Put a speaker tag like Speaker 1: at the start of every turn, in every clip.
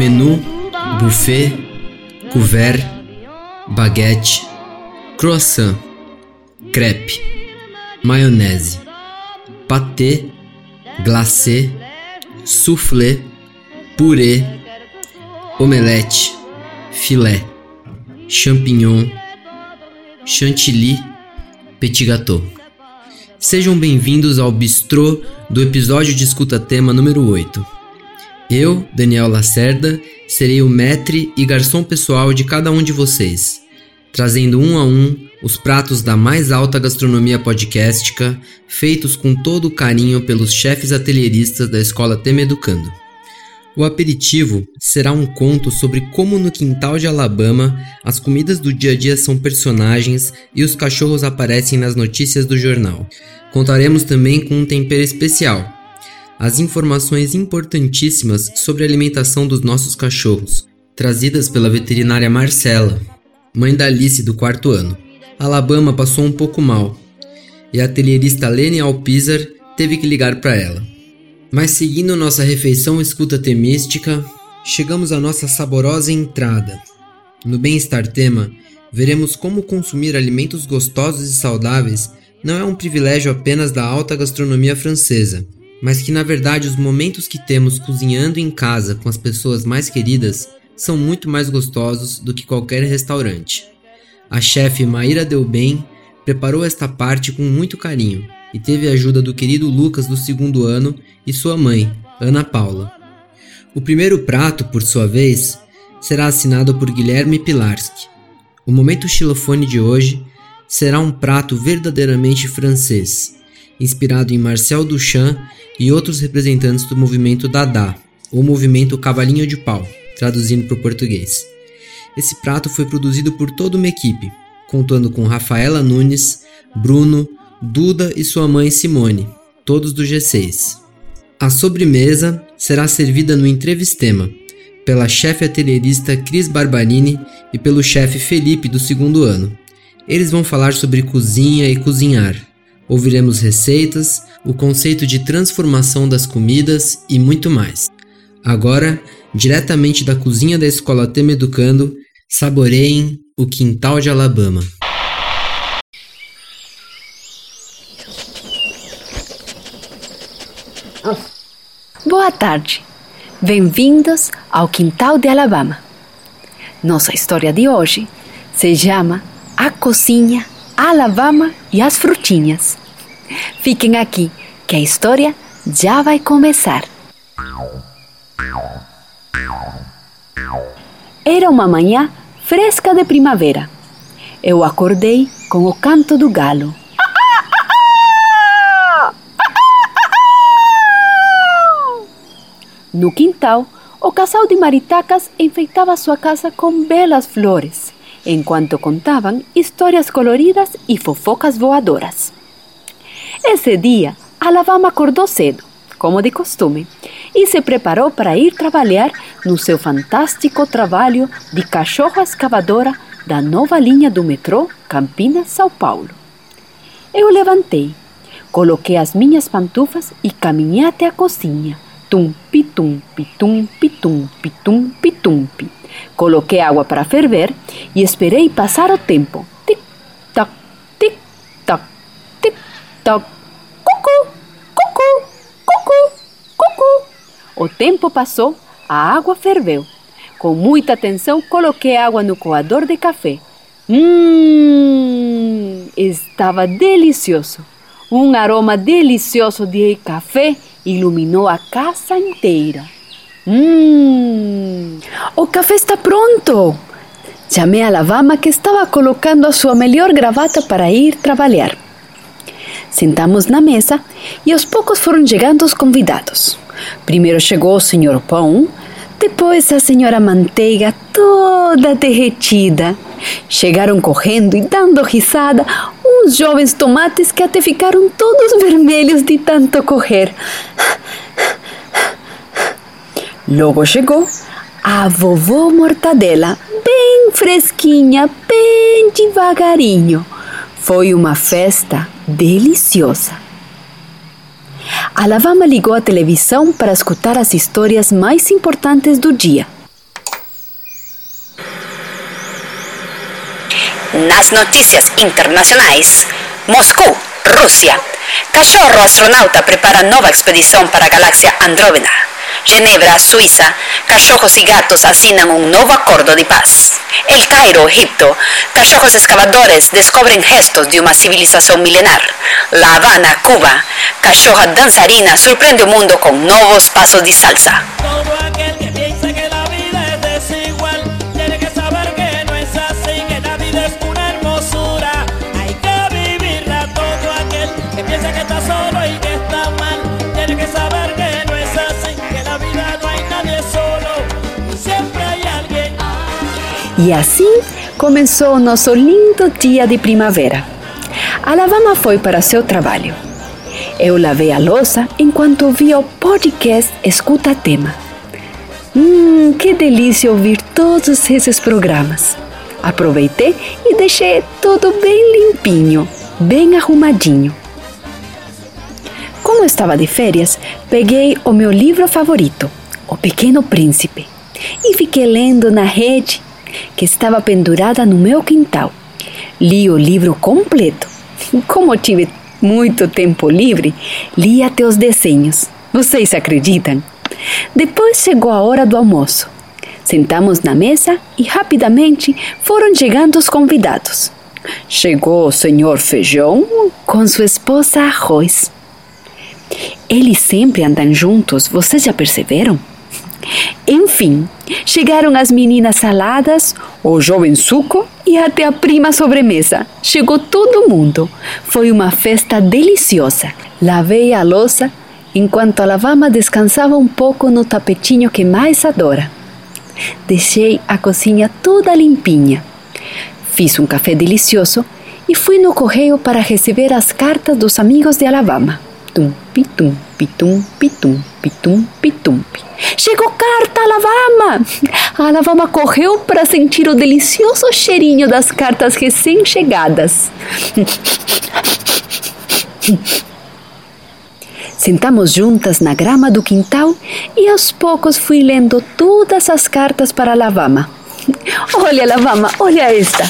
Speaker 1: Menu, buffet, couvert, baguete, croissant, crepe, maionese, pâté, glacê, soufflé, purê, omelete, filé, champignon, chantilly, petit gâteau. Sejam bem-vindos ao bistrô do episódio de escuta tema número 8. Eu, Daniel Lacerda, serei o maître e garçom pessoal de cada um de vocês, trazendo um a um os pratos da mais alta gastronomia podcastica, feitos com todo o carinho pelos chefes atelieristas da Escola Tema Educando. O aperitivo será um conto sobre como no quintal de Alabama as comidas do dia a dia são personagens e os cachorros aparecem nas notícias do jornal. Contaremos também com um tempero especial, as informações importantíssimas sobre a alimentação dos nossos cachorros, trazidas pela veterinária Marcela, mãe da Alice do quarto ano. Alabama passou um pouco mal e a atelierista Lene Alpizar teve que ligar para ela. Mas seguindo nossa refeição escuta temística, chegamos à nossa saborosa entrada. No Bem-Estar Tema, veremos como consumir alimentos gostosos e saudáveis não é um privilégio apenas da alta gastronomia francesa, mas que na verdade os momentos que temos cozinhando em casa com as pessoas mais queridas são muito mais gostosos do que qualquer restaurante. A chefe Maíra Delbem preparou esta parte com muito carinho e teve a ajuda do querido Lucas do segundo ano e sua mãe, Ana Paula. O primeiro prato, por sua vez, será assinado por Guilherme Pilarski. O momento xilofone de hoje será um prato verdadeiramente francês, inspirado em Marcel Duchamp e outros representantes do movimento Dada, ou movimento Cavalinho de Pau, traduzindo para o português. Esse prato foi produzido por toda uma equipe, contando com Rafaela Nunes, Bruno, Duda e sua mãe Simone, todos do G6. A sobremesa será servida no entrevistema, pela chefe atelierista Cris Barbarini e pelo chefe Felipe do segundo ano. Eles vão falar sobre cozinha e cozinhar. Ouviremos receitas, o conceito de transformação das comidas e muito mais. Agora, diretamente da cozinha da Escola Tema Educando, saboreiem o quintal de Alabama.
Speaker 2: Boa tarde. Bem-vindos ao Quintal de Alabama. Nossa história de hoje se chama A Cozinha, Alabama e as Frutinhas. Fiquem aqui, que a história já vai começar. Era uma manhã fresca de primavera. Eu acordei com o canto do galo. No quintal, o casal de maritacas enfeitava sua casa com belas flores, enquanto contavam histórias coloridas e fofocas voadoras. Esse dia, Alabama acordou cedo, como de costume, e se preparou para ir trabalhar no seu fantástico trabalho de cachorra escavadora da nova linha do metrô Campinas-São Paulo. Eu levantei, coloquei as minhas pantufas e caminhei até a cozinha. Tumpi, tumpi, tumpi, tumpi, tumpi, tumpi. Coloquei água para ferver e esperei passar o tempo. Tic-tac. Cucu, cucu, cucu, cucu. O tempo passou, a água ferveu. Com muita atenção, coloquei água no coador de café. Hum, estava delicioso. Um aroma delicioso de café iluminou a casa inteira. Hum, o café está pronto! Chamei a Alabama que estava colocando a sua melhor gravata para ir trabalhar. Sentamos na mesa e aos poucos foram chegando os convidados. Primeiro chegou o senhor pão, depois a senhora manteiga toda derretida. Chegaram correndo e dando risada uns jovens tomates que até ficaram todos vermelhos de tanto correr. Logo chegou a vovó Mortadela, bem fresquinha, bem devagarinho. Foi uma festa deliciosa. A Lavama ligou a televisão para escutar as histórias mais importantes do dia.
Speaker 3: Nas notícias internacionais, Moscou, Rússia. Cachorro astronauta prepara nova expedição para a galáxia Andrómeda. Ginebra, Suiza, cachorros y gatos asignan un nuevo acuerdo de paz. El Cairo, Egipto, cachorros excavadores descubren gestos de una civilización milenar. La Habana, Cuba, cachorra danzarina sorprende el mundo con nuevos pasos de salsa.
Speaker 2: E assim começou nosso lindo dia de primavera. Alabama foi para seu trabalho. Eu lavei a louça enquanto ouvia o podcast Escuta Tema. Hum, que delícia ouvir todos esses programas. Aproveitei e deixei tudo bem limpinho, bem arrumadinho. Como estava de férias, peguei o meu livro favorito, O Pequeno Príncipe, e fiquei lendo na rede que estava pendurada no meu quintal. Li o livro completo. Como tive muito tempo livre, li até os desenhos. Vocês acreditam? Depois chegou a hora do almoço. Sentamos na mesa e rapidamente foram chegando os convidados. Chegou o senhor Feijão com sua esposa Arroz. Eles sempre andam juntos, vocês já perceberam? Enfim, chegaram as meninas saladas, o jovem suco e até a prima sobremesa. Chegou todo mundo. Foi uma festa deliciosa. Lavei a louça enquanto a lavama descansava um pouco no tapetinho que mais adora. Deixei a cozinha toda limpinha. Fiz um café delicioso e fui no correio para receber as cartas dos amigos de Alabama. Tum, pitum, pitum, pitum, pitum, pitum. Chegou carta, Alabama! A Alabama correu para sentir o delicioso cheirinho das cartas recém-chegadas. Sentamos juntas na grama do quintal e aos poucos fui lendo todas as cartas para Alabama. Olha, Alabama, olha esta.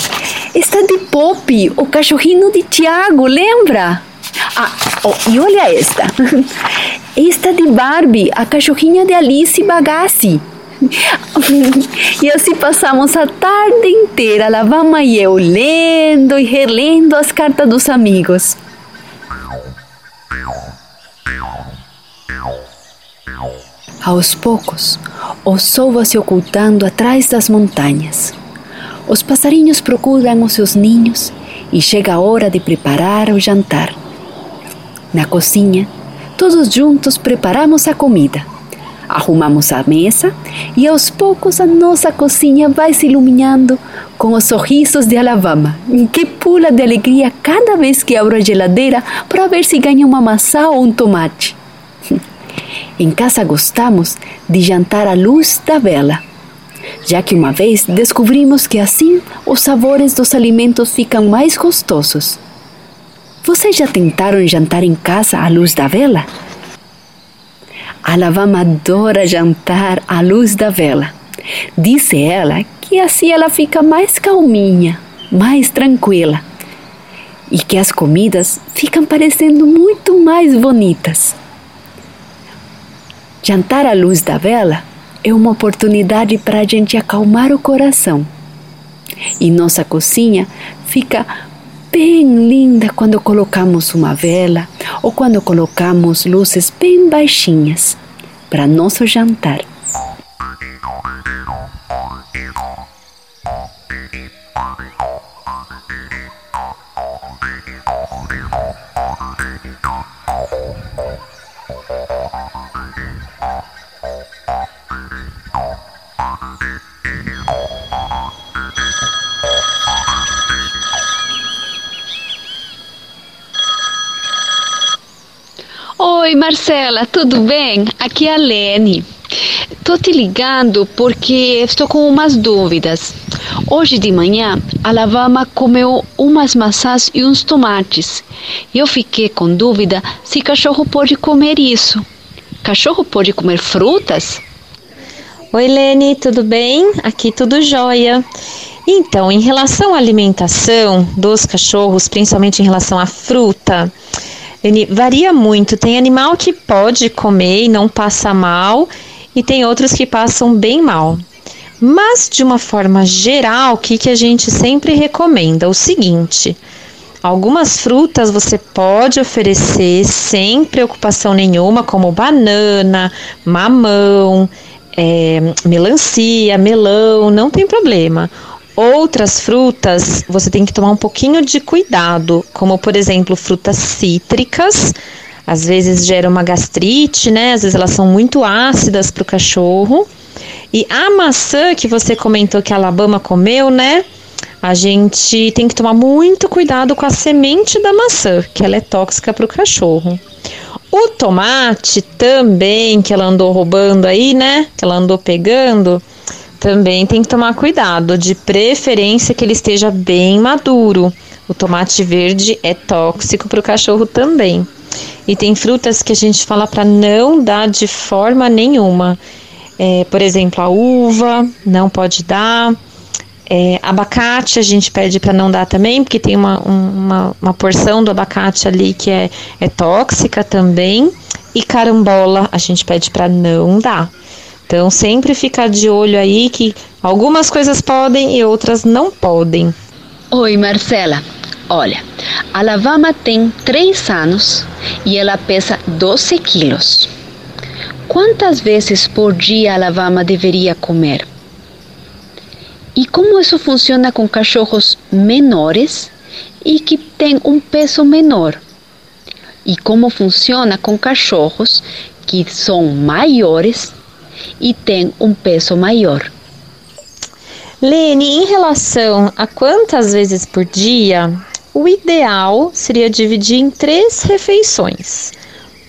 Speaker 2: Esta de Pop, o cachorrinho de Tiago, lembra? Ah, oh, e olha esta. Esta de Barbie, a cachorrinha de Alice Bagassi. E assim passamos a tarde inteira, Lavama e eu, lendo e relendo as cartas dos amigos. Aos poucos, o sol vai se ocultando atrás das montanhas. Os passarinhos procuram os seus ninhos e chega a hora de preparar o jantar. Na cozinha, todos juntos preparamos a comida. Arrumamos a mesa e aos poucos a nossa cozinha vai se iluminando com os sorrisos de Alabama, que pula de alegria cada vez que abro a geladeira para ver se ganha uma maçã ou um tomate. Em casa gostamos de jantar à luz da vela, já que uma vez descobrimos que assim os sabores dos alimentos ficam mais gostosos. Vocês já tentaram jantar em casa à luz da vela? A Lavama adora jantar à luz da vela. Disse ela que assim ela fica mais calminha, mais tranquila e que as comidas ficam parecendo muito mais bonitas. Jantar à luz da vela é uma oportunidade para a gente acalmar o coração. E nossa cozinha fica bem linda quando colocamos uma vela ou quando colocamos luzes bem baixinhas para nosso jantar. Oi, Marcela, tudo bem? Aqui é a Lene. Tô te ligando porque estou com umas dúvidas. Hoje de manhã, a Lavama comeu umas maçãs e uns tomates. Eu fiquei com dúvida se cachorro pode comer isso. Cachorro pode comer frutas?
Speaker 4: Oi, Lene, tudo bem? Aqui tudo jóia. Então, em relação à alimentação dos cachorros, principalmente em relação à fruta, Varia muito. Tem animal que pode comer e não passa mal, e tem outros que passam bem mal. Mas, de uma forma geral, o que, que a gente sempre recomenda? O seguinte: algumas frutas você pode oferecer sem preocupação nenhuma, como banana, mamão, é, melancia, melão, não tem problema. Outras frutas você tem que tomar um pouquinho de cuidado, como por exemplo frutas cítricas, às vezes gera uma gastrite, né? Às vezes elas são muito ácidas para o cachorro. E a maçã que você comentou que a Alabama comeu, né? A gente tem que tomar muito cuidado com a semente da maçã, que ela é tóxica para o cachorro. O tomate também, que ela andou roubando aí, né? Que ela andou pegando, também tem que tomar cuidado, de preferência que ele esteja bem maduro. O tomate verde é tóxico para o cachorro também. E tem frutas que a gente fala para não dar de forma nenhuma. É, por exemplo, a uva não pode dar. É, abacate a gente pede para não dar também, porque tem uma, uma, uma, porção do abacate ali que é, é tóxica também. E carambola a gente pede para não dar. Então sempre ficar de olho aí que algumas coisas podem e outras não podem.
Speaker 2: Oi, Marcela. Olha, a Lavama tem 3 anos e ela pesa 12 quilos. Quantas vezes por dia a Lavama deveria comer? E como isso funciona com cachorros menores e que têm um peso menor? E como funciona com cachorros que são maiores e têm um peso maior?
Speaker 4: Lene, em relação a quantas vezes por dia, o ideal seria dividir em três refeições.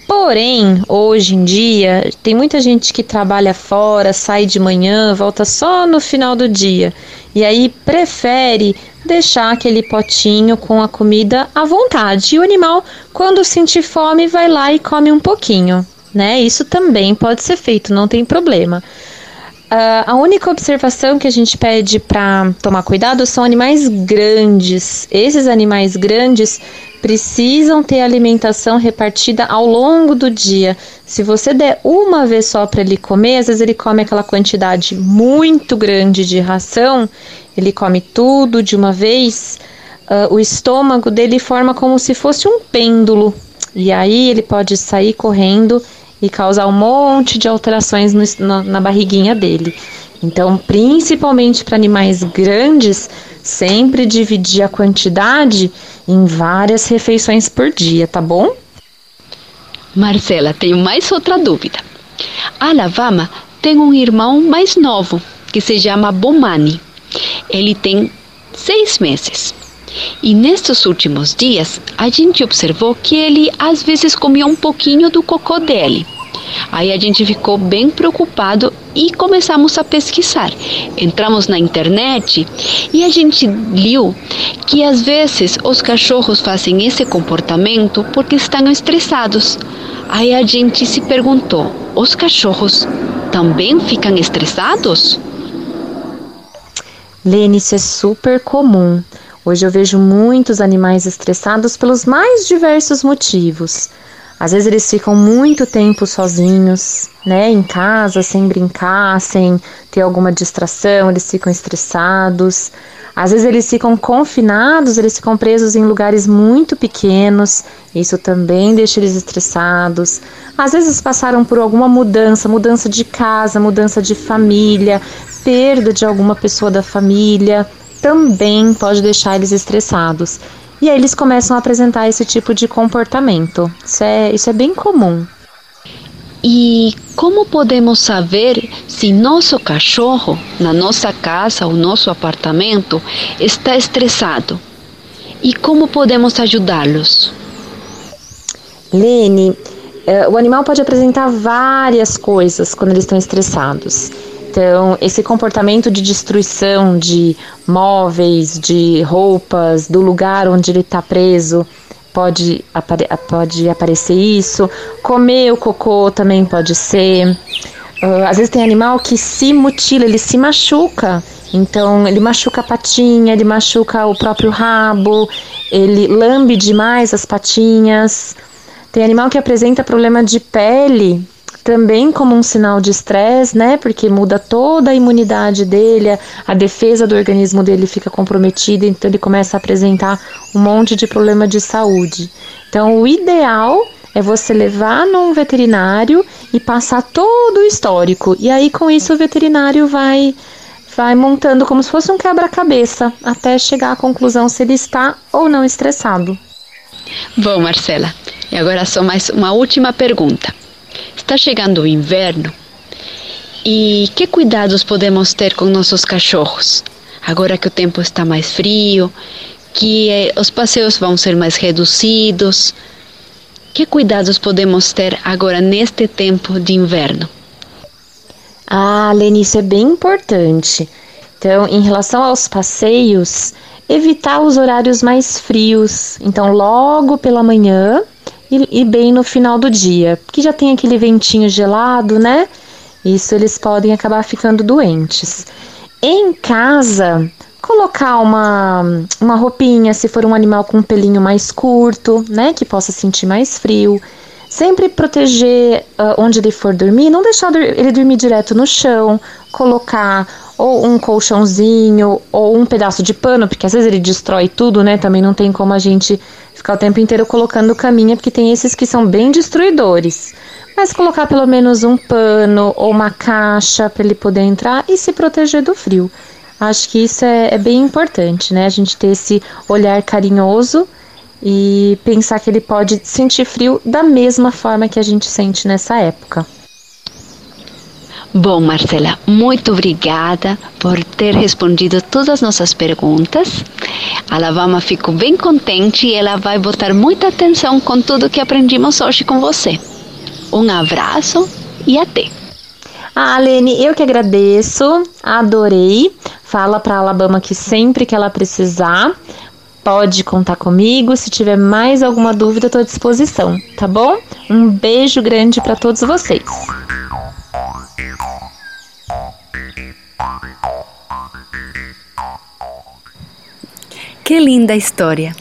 Speaker 4: Porém, hoje em dia, tem muita gente que trabalha fora, sai de manhã, volta só no final do dia. E aí prefere deixar aquele potinho com a comida à vontade. E o animal, quando sentir fome, vai lá e come um pouquinho, né? Isso também pode ser feito, não tem problema. Uh, a única observação que a gente pede para tomar cuidado são animais grandes. Esses animais grandes precisam ter alimentação repartida ao longo do dia. Se você der uma vez só para ele comer, às vezes ele come aquela quantidade muito grande de ração, ele come tudo de uma vez. Uh, o estômago dele forma como se fosse um pêndulo. E aí ele pode sair correndo e causar um monte de alterações no, no, na barriguinha dele. Então, principalmente para animais grandes, sempre dividir a quantidade em várias refeições por dia, tá bom?
Speaker 2: Marcela, tenho mais outra dúvida. A Alabama tem um irmão mais novo que se chama Bomani. Ele tem seis meses. E nestes últimos dias, a gente observou que ele às vezes comia um pouquinho do cocô dele. Aí a gente ficou bem preocupado e começamos a pesquisar. Entramos na internet e a gente viu que às vezes os cachorros fazem esse comportamento porque estão estressados. Aí a gente se perguntou: os cachorros também ficam estressados?
Speaker 4: Lene, isso é super comum. Hoje eu vejo muitos animais estressados pelos mais diversos motivos. Às vezes eles ficam muito tempo sozinhos, né, em casa, sem brincar, sem ter alguma distração, eles ficam estressados. Às vezes eles ficam confinados, eles ficam presos em lugares muito pequenos, isso também deixa eles estressados. Às vezes passaram por alguma mudança, mudança de casa, mudança de família, perda de alguma pessoa da família também pode deixar eles estressados. E aí eles começam a apresentar esse tipo de comportamento. Isso é, isso é bem comum.
Speaker 2: E como podemos saber se nosso cachorro, na nossa casa ou nosso apartamento, está estressado? E como podemos ajudá-los?
Speaker 4: Lene, é, o animal pode apresentar várias coisas quando eles estão estressados. Então, esse comportamento de destruição de móveis, de roupas, do lugar onde ele está preso, pode, apare pode aparecer isso. Comer o cocô também pode ser. Uh, às vezes tem animal que se mutila, ele se machuca. Então, ele machuca a patinha, ele machuca o próprio rabo, ele lambe demais as patinhas. Tem animal que apresenta problema de pele, também como um sinal de estresse, né? Porque muda toda a imunidade dele, a defesa do organismo dele fica comprometida, então ele começa a apresentar um monte de problema de saúde. Então, o ideal é você levar num veterinário e passar todo o histórico. E aí, com isso, o veterinário vai vai montando como se fosse um quebra-cabeça até chegar à conclusão se ele está ou não estressado.
Speaker 5: Bom, Marcela, e agora só mais uma última pergunta. Está chegando o inverno e que cuidados podemos ter com nossos cachorros? Agora que o tempo está mais frio, que eh, os passeios vão ser mais reduzidos. Que cuidados podemos ter agora neste tempo de inverno?
Speaker 4: Ah, Leni, isso é bem importante. Então, em relação aos passeios, evitar os horários mais frios. Então, logo pela manhã e, e bem no final do dia, porque já tem aquele ventinho gelado, né? Isso eles podem acabar ficando doentes. Em casa, colocar uma, uma roupinha, se for um animal com um pelinho mais curto, né, que possa sentir mais frio. Sempre proteger uh, onde ele for dormir, não deixar ele dormir direto no chão, colocar ou um colchãozinho ou um pedaço de pano, porque às vezes ele destrói tudo, né? Também não tem como a gente ficar o tempo inteiro colocando caminha, porque tem esses que são bem destruidores. Mas colocar pelo menos um pano ou uma caixa para ele poder entrar e se proteger do frio. Acho que isso é, é bem importante, né? A gente ter esse olhar carinhoso e pensar que ele pode sentir frio da mesma forma que a gente sente nessa época.
Speaker 5: Bom, Marcela, muito obrigada por ter respondido todas as nossas perguntas. A Alabama ficou bem contente e ela vai botar muita atenção com tudo que aprendemos hoje com você. Um abraço e até.
Speaker 4: Ah, Lene, eu que agradeço, adorei. Fala para Alabama que sempre que ela precisar, pode contar comigo. Se tiver mais alguma dúvida, estou à disposição, tá bom? Um beijo grande para todos vocês.
Speaker 2: Que linda história!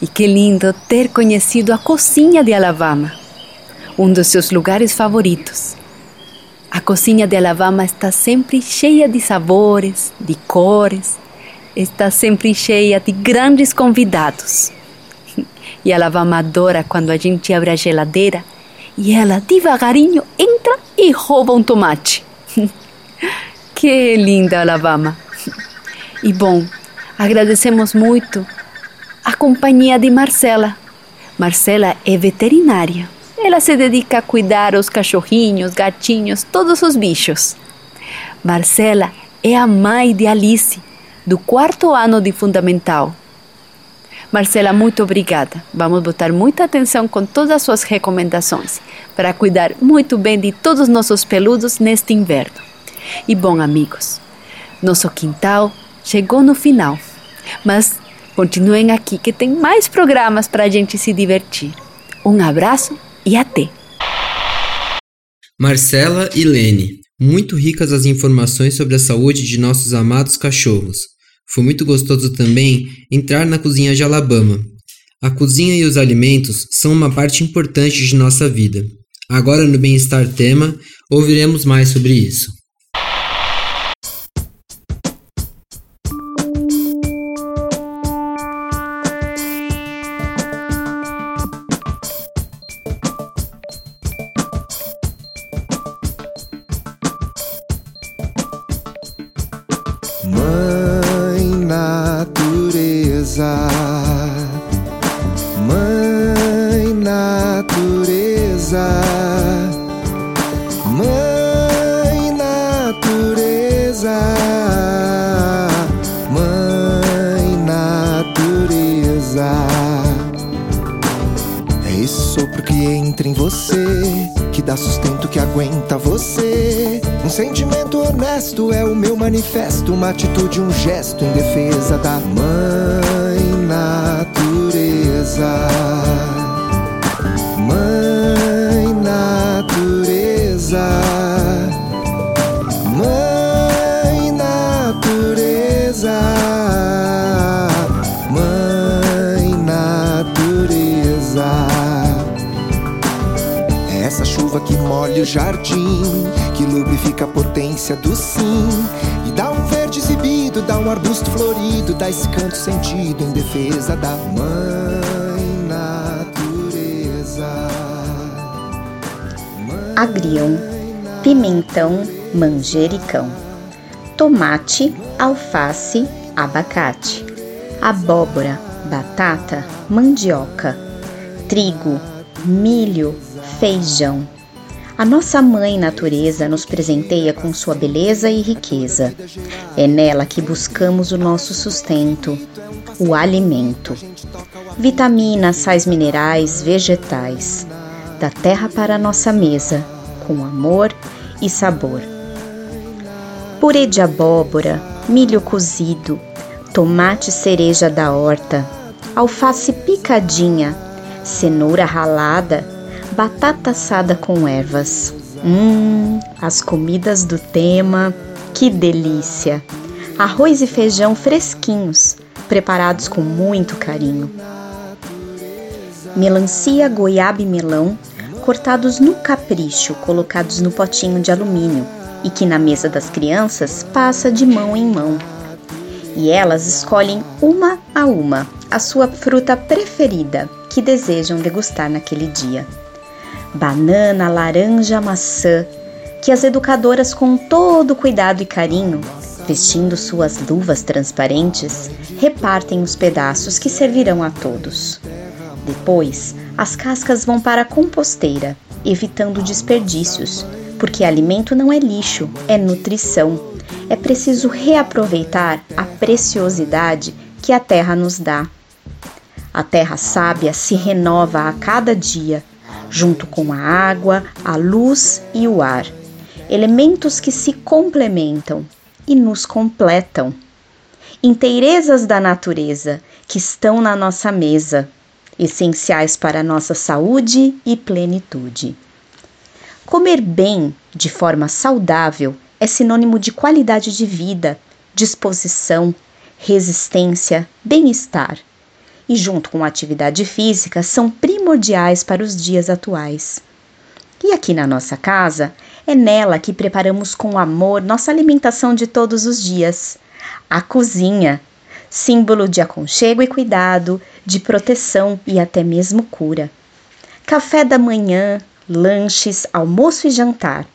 Speaker 2: E que lindo ter conhecido a cozinha de Alabama, um dos seus lugares favoritos. A cozinha de Alabama está sempre cheia de sabores, de cores, está sempre cheia de grandes convidados. E Alabama adora quando a gente abre a geladeira e ela devagarinho entra e rouba um tomate. que linda Alabama! E bom, agradecemos muito a companhia de Marcela. Marcela é veterinária. Ela se dedica a cuidar os cachorrinhos, gatinhos, todos os bichos. Marcela é a mãe de Alice, do quarto ano de fundamental. Marcela, muito obrigada. Vamos botar muita atenção com todas as suas recomendações para cuidar muito bem de todos os nossos peludos neste inverno. E bom, amigos, nosso quintal chegou no final, mas continuem aqui que tem mais programas para a gente se divertir. Um abraço e até!
Speaker 1: Marcela e Lene, muito ricas as informações sobre a saúde de nossos amados cachorros. Foi muito gostoso também entrar na cozinha de Alabama. A cozinha e os alimentos são uma parte importante de nossa vida. Agora, no Bem-Estar Tema, ouviremos mais sobre isso.
Speaker 6: Pimentão, manjericão, tomate, alface, abacate, abóbora, batata, mandioca, trigo, milho, feijão. A nossa mãe natureza nos presenteia com sua beleza e riqueza. É nela que buscamos o nosso sustento, o alimento. Vitaminas, sais minerais, vegetais. Da terra para a nossa mesa, com amor e sabor. Purê de abóbora, milho cozido, tomate cereja da horta, alface picadinha, cenoura ralada, batata assada com ervas. Hum, as comidas do tema, que delícia! Arroz e feijão fresquinhos, preparados com muito carinho. Melancia, goiaba e melão, cortados no capricho, colocados no potinho de alumínio e que na mesa das crianças passa de mão em mão. E elas escolhem uma a uma a sua fruta preferida que desejam degustar naquele dia. Banana, laranja, maçã, que as educadoras, com todo cuidado e carinho, vestindo suas luvas transparentes, repartem os pedaços que servirão a todos. Depois, as cascas vão para a composteira, evitando desperdícios, porque alimento não é lixo, é nutrição. É preciso reaproveitar a preciosidade que a terra nos dá. A terra sábia se renova a cada dia, junto com a água, a luz e o ar, elementos que se complementam e nos completam. Inteirezas da natureza que estão na nossa mesa, essenciais para a nossa saúde e plenitude. Comer bem, de forma saudável, é sinônimo de qualidade de vida, disposição, resistência, bem-estar. E, junto com a atividade física, são primordiais para os dias atuais. E aqui na nossa casa, é nela que preparamos com amor nossa alimentação de todos os dias. A cozinha, símbolo de aconchego e cuidado, de proteção e até mesmo cura. Café da manhã, lanches, almoço e jantar.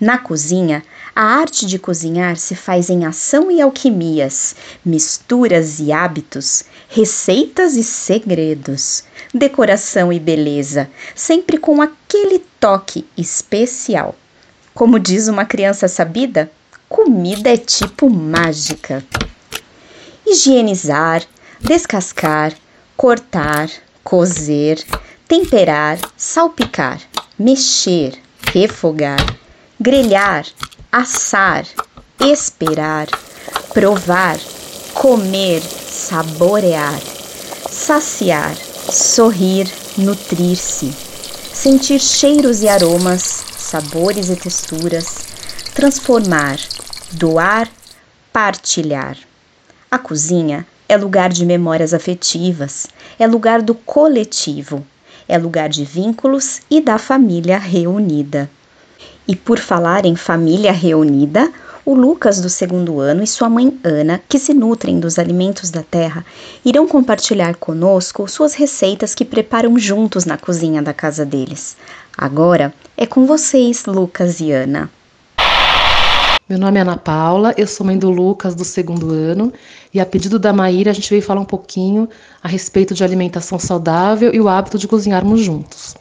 Speaker 6: Na cozinha, a arte de cozinhar se faz em ação e alquimias, misturas e hábitos, receitas e segredos, decoração e beleza, sempre com aquele toque especial. Como diz uma criança sabida, comida é tipo mágica. Higienizar, descascar, cortar, cozer, temperar, salpicar, mexer, refogar, grelhar, assar, esperar, provar, comer, saborear, saciar, sorrir, nutrir-se, sentir cheiros e aromas, sabores e texturas, transformar, doar, partilhar. A cozinha é lugar de memórias afetivas, é lugar do coletivo, é lugar de vínculos e da família reunida. E por falar em família reunida, o Lucas do segundo ano e sua mãe Ana, que se nutrem dos alimentos da terra, irão compartilhar conosco suas receitas que preparam juntos na cozinha da casa deles. Agora é com vocês, Lucas e Ana.
Speaker 7: Meu nome é Ana Paula, eu sou mãe do Lucas do segundo ano e a pedido da Maíra a gente veio falar um pouquinho a respeito de alimentação saudável e o hábito de cozinharmos juntos.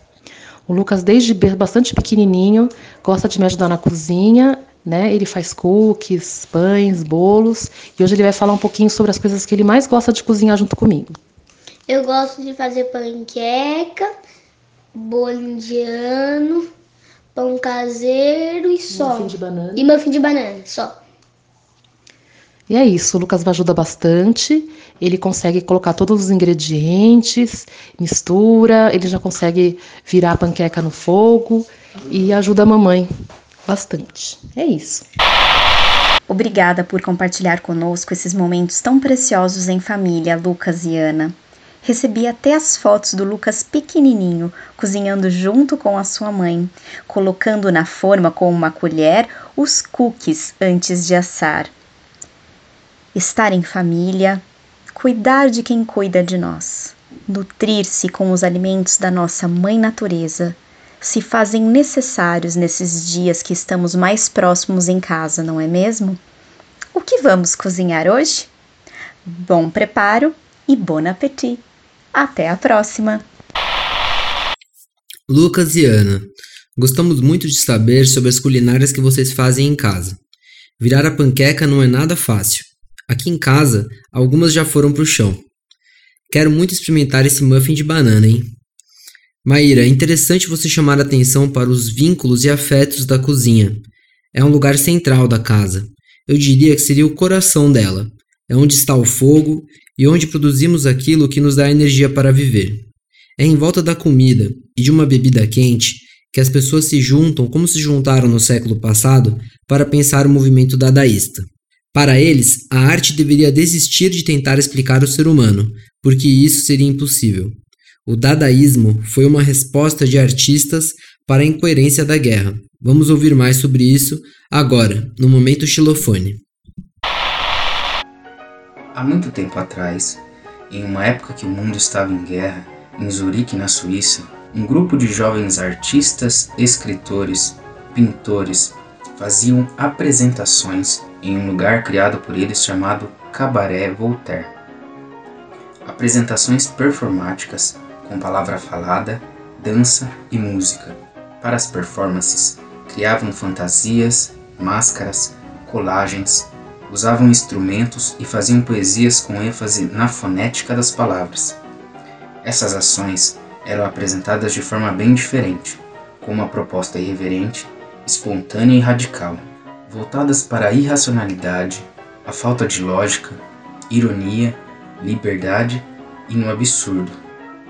Speaker 7: O Lucas, desde bastante pequenininho, gosta de me ajudar na cozinha, né? Ele faz cookies, pães, bolos e hoje ele vai falar um pouquinho sobre as coisas que ele mais gosta de cozinhar junto comigo.
Speaker 8: Eu gosto de fazer panqueca, bolo indiano, pão caseiro e só.
Speaker 7: Muffin de banana.
Speaker 8: E muffin de banana, só.
Speaker 7: E é isso, o Lucas ajuda bastante. Ele consegue colocar todos os ingredientes, mistura, ele já consegue virar a panqueca no fogo e ajuda a mamãe bastante. É isso.
Speaker 6: Obrigada por compartilhar conosco esses momentos tão preciosos em família, Lucas e Ana. Recebi até as fotos do Lucas pequenininho, cozinhando junto com a sua mãe, colocando na forma com uma colher os cookies antes de assar. Estar em família, cuidar de quem cuida de nós, nutrir-se com os alimentos da nossa mãe natureza, se fazem necessários nesses dias que estamos mais próximos em casa, não é mesmo? O que vamos cozinhar hoje? Bom preparo e bon appétit! Até a próxima!
Speaker 1: Lucas e Ana, gostamos muito de saber sobre as culinárias que vocês fazem em casa. Virar a panqueca não é nada fácil. Aqui em casa, algumas já foram para o chão. Quero muito experimentar esse muffin de banana, hein? Maíra, é interessante você chamar a atenção para os vínculos e afetos da cozinha. É um lugar central da casa. Eu diria que seria o coração dela. É onde está o fogo e onde produzimos aquilo que nos dá energia para viver. É em volta da comida e de uma bebida quente que as pessoas se juntam como se juntaram no século passado para pensar o movimento dadaísta. Para eles, a arte deveria desistir de tentar explicar o ser humano, porque isso seria impossível. O dadaísmo foi uma resposta de artistas para a incoerência da guerra. Vamos ouvir mais sobre isso agora, no momento xilofone.
Speaker 9: Há muito tempo atrás, em uma época que o mundo estava em guerra, em Zurique, na Suíça, um grupo de jovens artistas, escritores, pintores faziam apresentações em um lugar criado por eles chamado Cabaré Voltaire. Apresentações performáticas com palavra falada, dança e música. Para as performances, criavam fantasias, máscaras, colagens, usavam instrumentos e faziam poesias com ênfase na fonética das palavras. Essas ações eram apresentadas de forma bem diferente, com uma proposta irreverente, espontânea e radical, voltadas para a irracionalidade, a falta de lógica, ironia, liberdade e no absurdo.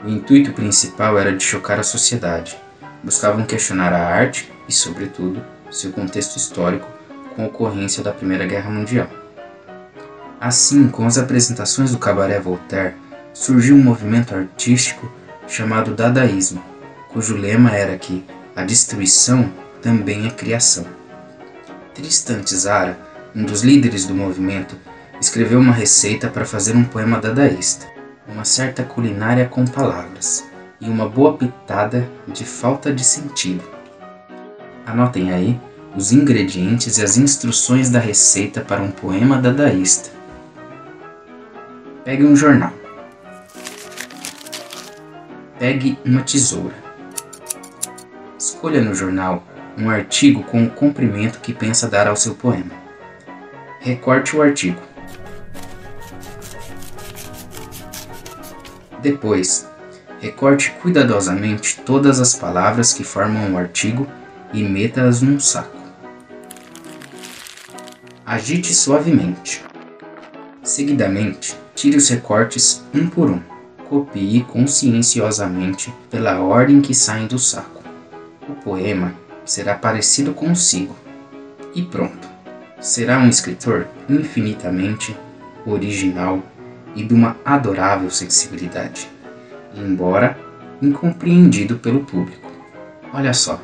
Speaker 9: O intuito principal era de chocar a sociedade. Buscavam questionar a arte e, sobretudo, seu contexto histórico com ocorrência da Primeira Guerra Mundial. Assim, com as apresentações do Cabaré Voltaire, surgiu um movimento artístico chamado Dadaísmo, cujo lema era que a destruição também é criação. Tristan Tzara, um dos líderes do movimento, escreveu uma receita para fazer um poema dadaísta, uma certa culinária com palavras e uma boa pitada de falta de sentido. Anotem aí os ingredientes e as instruções da receita para um poema dadaísta. Pegue um jornal. Pegue uma tesoura. Escolha no jornal um artigo com o comprimento que pensa dar ao seu poema. Recorte o artigo. Depois, recorte cuidadosamente todas as palavras que formam o artigo e meta-as num saco. Agite suavemente. Seguidamente, tire os recortes um por um. Copie conscienciosamente pela ordem que saem do saco. O poema será parecido consigo. E pronto. Será um escritor infinitamente original e de uma adorável sensibilidade, embora incompreendido pelo público. Olha só,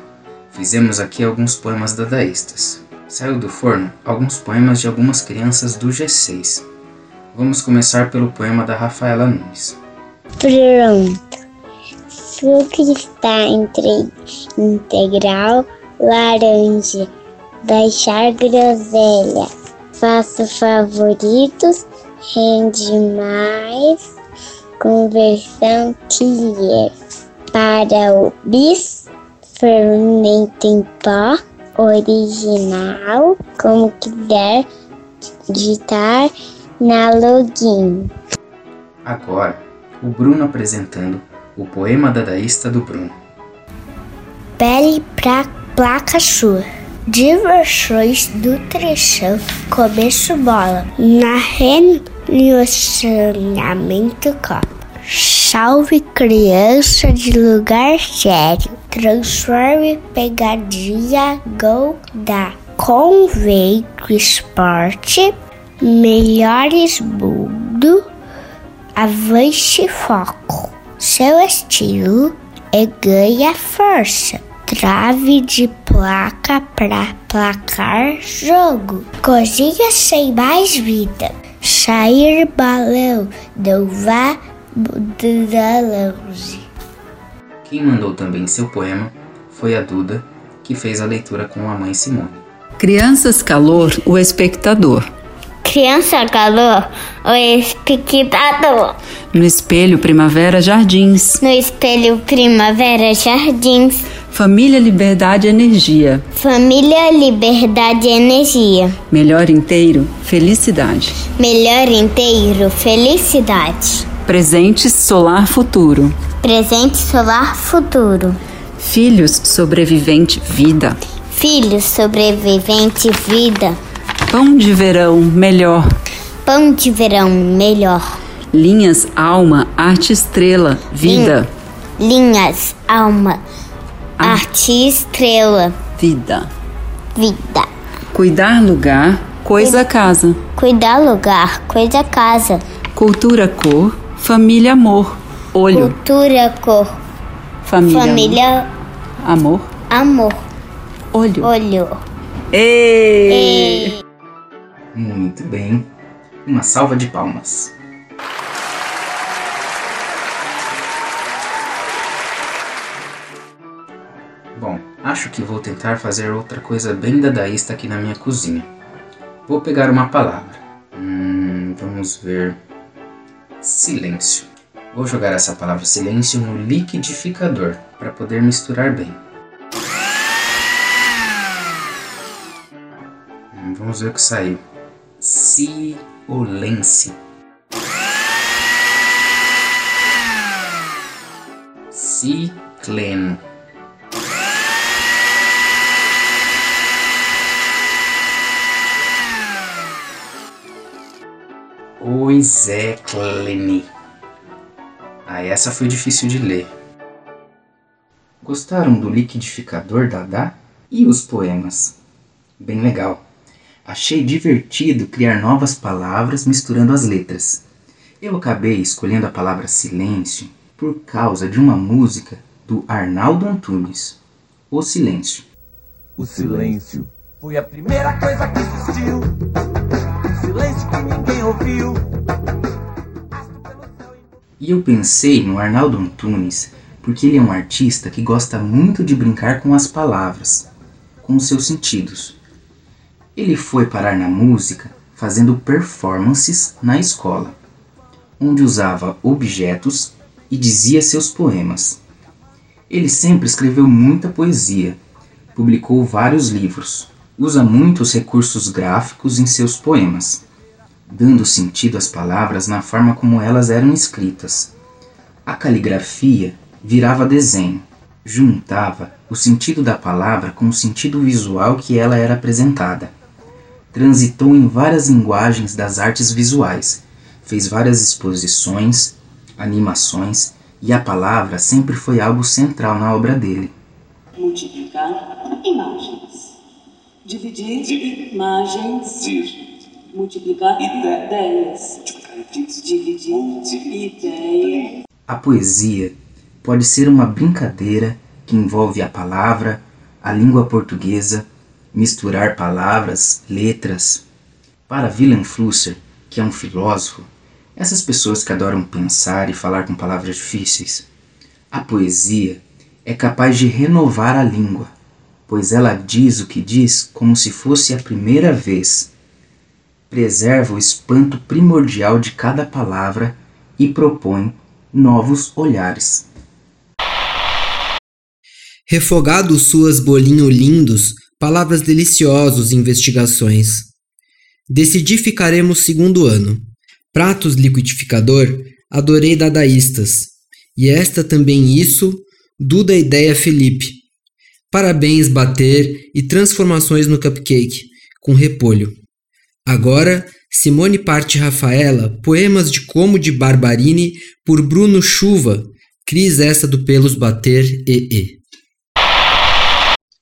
Speaker 9: fizemos aqui alguns poemas dadaístas. Saiu do forno alguns poemas de algumas crianças do G6. Vamos começar pelo poema da Rafaela Nunes.
Speaker 10: Pronto. Fruque está entre integral, laranja, baixar groselha. Faço favoritos, rende mais, conversão clear. Para o bis, fermento em pó, original, como quiser digitar na login.
Speaker 9: Agora, o Bruno apresentando o poema dadaísta do Bruno.
Speaker 8: pele pra placa chua. Diversões do trechão, começo bola. Na relacionamento copo. Salve criança de lugar sério. Transforme pegadinha gol da Convém esporte. Melhores mundo. Avance foco. Seu estilo é ganha força. Trave de placa pra placar jogo. Cozinha sem mais vida. Sair balão, não vá mudar longe.
Speaker 9: Quem mandou também seu poema foi a Duda, que fez a leitura com a mãe Simone.
Speaker 2: Crianças Calor, o espectador.
Speaker 8: Criança calor, o espectador.
Speaker 2: No espelho Primavera Jardins.
Speaker 8: No espelho Primavera Jardins.
Speaker 2: Família Liberdade Energia.
Speaker 8: Família Liberdade Energia.
Speaker 2: Melhor inteiro, felicidade.
Speaker 8: Melhor inteiro, felicidade.
Speaker 2: Presentes Solar Futuro.
Speaker 8: Presente solar futuro.
Speaker 2: Filhos Sobrevivente Vida.
Speaker 8: Filhos sobrevivente vida.
Speaker 2: Pão de verão melhor.
Speaker 8: Pão de verão melhor.
Speaker 2: Linhas Alma Arte Estrela Vida.
Speaker 8: Linhas alma. Arte estrela.
Speaker 2: Vida.
Speaker 8: Vida.
Speaker 2: Cuidar lugar, coisa casa.
Speaker 8: Cuidar lugar, coisa casa.
Speaker 2: Cultura cor, família amor. Olho,
Speaker 8: Cultura cor.
Speaker 2: família,
Speaker 8: Família
Speaker 2: amor.
Speaker 8: amor.
Speaker 2: Olho.
Speaker 8: Olho.
Speaker 2: Ê!
Speaker 9: Muito bem. Uma salva de palmas. Bom, acho que vou tentar fazer outra coisa bem dadaísta aqui na minha cozinha. Vou pegar uma palavra. Hum, vamos ver. Silêncio. Vou jogar essa palavra silêncio no liquidificador para poder misturar bem. Hum, Vamos ver o que saiu. Ciolência. Cicleno. Oiseclene. Ah, essa foi difícil de ler. Gostaram do liquidificador Dadá e os poemas? Bem legal. Achei divertido criar novas palavras misturando as letras. Eu acabei escolhendo a palavra silêncio por causa de uma música do Arnaldo Antunes, O Silêncio.
Speaker 11: O silêncio foi a primeira coisa que existiu. Silêncio que ninguém ouviu.
Speaker 9: E eu pensei no Arnaldo Antunes porque ele é um artista que gosta muito de brincar com as palavras, com os seus sentidos. Ele foi parar na música fazendo performances na escola, onde usava objetos e dizia seus poemas. Ele sempre escreveu muita poesia, publicou vários livros, usa muitos recursos gráficos em seus poemas, dando sentido às palavras na forma como elas eram escritas. A caligrafia virava desenho, juntava o sentido da palavra com o sentido visual que ela era apresentada. Transitou em várias linguagens das artes visuais, fez várias exposições, animações e a palavra sempre foi algo central na obra dele.
Speaker 12: Multiplicar imagens. Dividir imagens. Multiplicar ideias. Dividir ideias.
Speaker 9: A poesia pode ser uma brincadeira que envolve a palavra, a língua portuguesa, misturar palavras, letras. Para Willem Flusser, que é um filósofo, essas pessoas que adoram pensar e falar com palavras difíceis, a poesia é capaz de renovar a língua, pois ela diz o que diz como se fosse a primeira vez. Preserva o espanto primordial de cada palavra e propõe novos olhares.
Speaker 1: Refogado suas bolinho lindos, palavras deliciosos investigações. Decidi ficaremos segundo ano. Pratos liquidificador, adorei dadaístas. E esta também isso, Duda ideia Felipe. Parabéns, bater e transformações no cupcake, com repolho. Agora, Simone Parte Rafaela, poemas de Como de Barbarini, por Bruno Chuva, Cris essa do Pelos Bater e e.